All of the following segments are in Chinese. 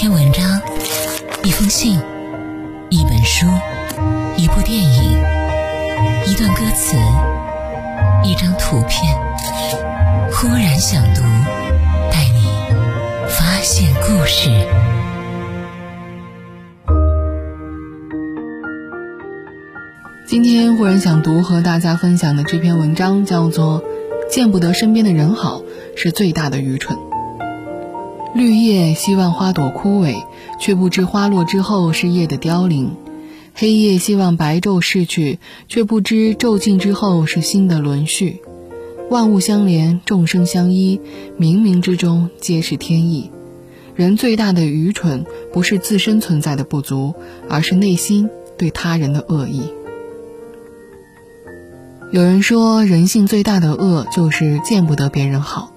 篇文章，一封信，一本书，一部电影，一段歌词，一张图片。忽然想读，带你发现故事。今天忽然想读和大家分享的这篇文章叫做《见不得身边的人好是最大的愚蠢》。绿叶希望花朵枯萎，却不知花落之后是叶的凋零；黑夜希望白昼逝去，却不知昼尽之后是新的轮序。万物相连，众生相依，冥冥之中皆是天意。人最大的愚蠢，不是自身存在的不足，而是内心对他人的恶意。有人说，人性最大的恶就是见不得别人好。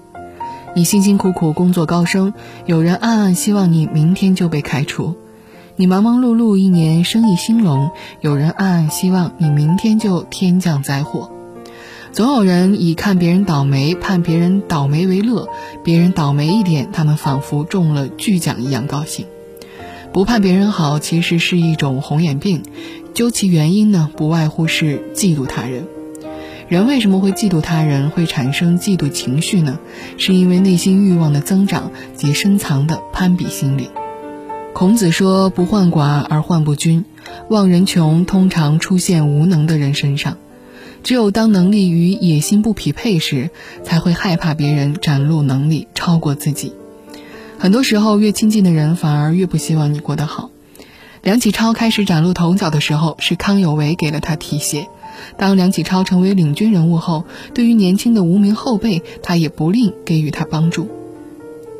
你辛辛苦苦工作高升，有人暗暗希望你明天就被开除；你忙忙碌碌一年，生意兴隆，有人暗暗希望你明天就天降灾祸。总有人以看别人倒霉、盼别人倒霉为乐，别人倒霉一点，他们仿佛中了巨奖一样高兴。不盼别人好，其实是一种红眼病，究其原因呢，不外乎是嫉妒他人。人为什么会嫉妒他人，会产生嫉妒情绪呢？是因为内心欲望的增长及深藏的攀比心理。孔子说：“不患寡而患不均，望人穷通常出现无能的人身上。只有当能力与野心不匹配时，才会害怕别人展露能力超过自己。很多时候，越亲近的人反而越不希望你过得好。梁启超开始崭露头角的时候，是康有为给了他提携。”当梁启超成为领军人物后，对于年轻的无名后辈，他也不吝给予他帮助。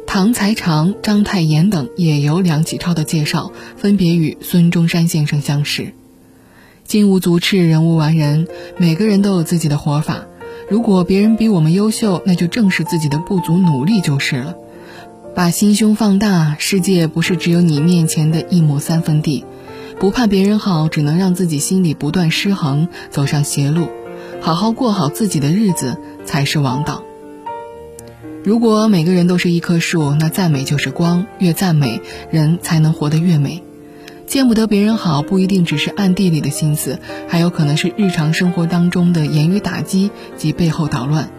唐才常、章太炎等也由梁启超的介绍，分别与孙中山先生相识。金无足赤，人无完人，每个人都有自己的活法。如果别人比我们优秀，那就正视自己的不足，努力就是了。把心胸放大，世界不是只有你面前的一亩三分地。不怕别人好，只能让自己心里不断失衡，走上邪路。好好过好自己的日子才是王道。如果每个人都是一棵树，那赞美就是光，越赞美人才能活得越美。见不得别人好，不一定只是暗地里的心思，还有可能是日常生活当中的言语打击及背后捣乱。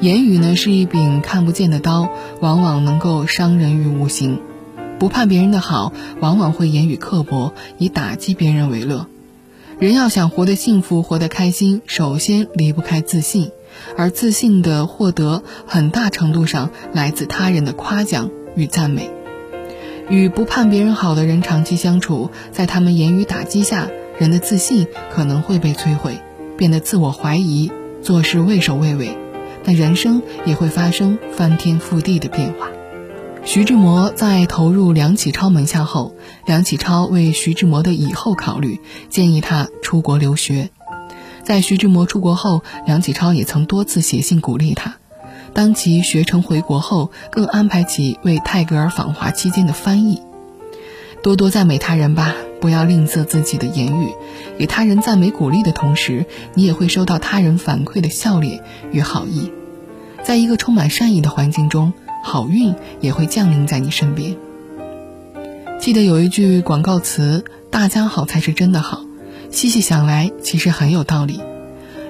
言语呢，是一柄看不见的刀，往往能够伤人于无形。不盼别人的好，往往会言语刻薄，以打击别人为乐。人要想活得幸福、活得开心，首先离不开自信，而自信的获得，很大程度上来自他人的夸奖与赞美。与不盼别人好的人长期相处，在他们言语打击下，人的自信可能会被摧毁，变得自我怀疑，做事畏首畏尾，那人生也会发生翻天覆地的变化。徐志摩在投入梁启超门下后，梁启超为徐志摩的以后考虑，建议他出国留学。在徐志摩出国后，梁启超也曾多次写信鼓励他。当其学成回国后，更安排其为泰戈尔访华期间的翻译。多多赞美他人吧，不要吝啬自己的言语。给他人赞美鼓励的同时，你也会收到他人反馈的笑脸与好意。在一个充满善意的环境中。好运也会降临在你身边。记得有一句广告词：“大家好才是真的好。”细细想来，其实很有道理。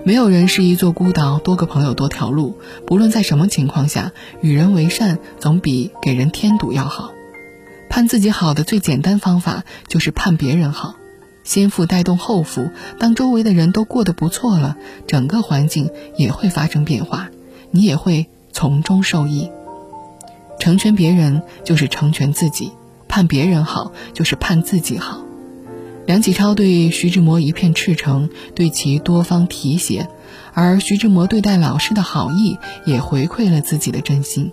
没有人是一座孤岛，多个朋友多条路。不论在什么情况下，与人为善总比给人添堵要好。盼自己好的最简单方法，就是盼别人好。先富带动后富，当周围的人都过得不错了，整个环境也会发生变化，你也会从中受益。成全别人就是成全自己，盼别人好就是盼自己好。梁启超对徐志摩一片赤诚，对其多方提携，而徐志摩对待老师的好意也回馈了自己的真心。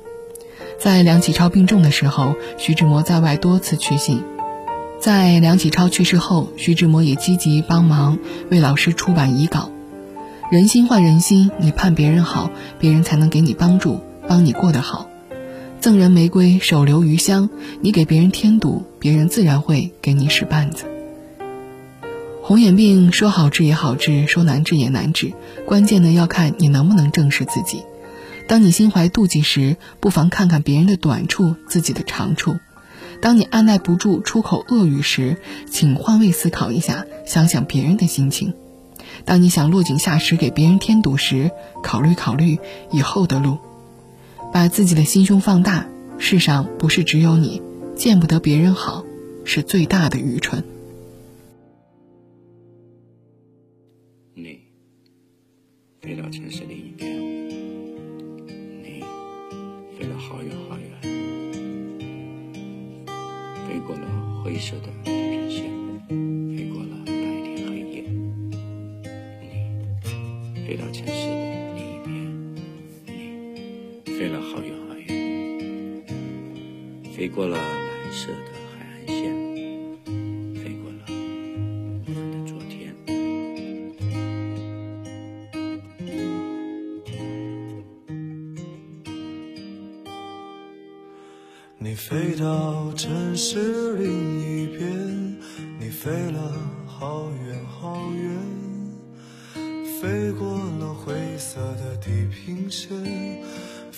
在梁启超病重的时候，徐志摩在外多次去信；在梁启超去世后，徐志摩也积极帮忙为老师出版遗稿。人心换人心，你盼别人好，别人才能给你帮助，帮你过得好。赠人玫瑰，手留余香。你给别人添堵，别人自然会给你使绊子。红眼病说好治也好治，说难治也难治，关键呢要看你能不能正视自己。当你心怀妒忌时，不妨看看别人的短处，自己的长处。当你按耐不住出口恶语时，请换位思考一下，想想别人的心情；当你想落井下石给别人添堵时，考虑考虑以后的路。把自己的心胸放大，世上不是只有你，见不得别人好，是最大的愚蠢。你飞到城市另一边，你飞了好远好远，飞过了灰色的过了蓝色的海岸线，飞过了我们的昨天。你飞到城市另一边，你飞了好远好远，飞过了灰色的地平线，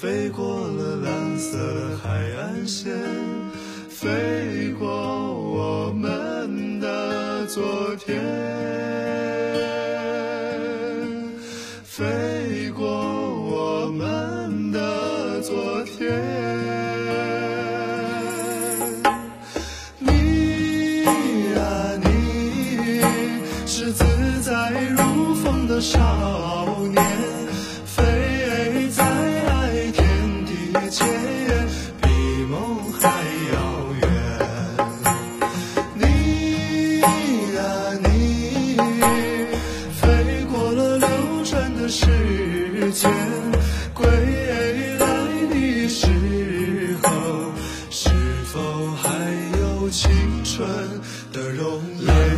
飞过了蓝色海岸线，飞过我们的昨天，飞过我们的昨天。你呀，你是自在如风的少年，春的容颜？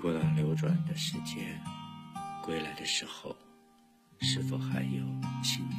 不断流转的时间归来的时候是否还有新的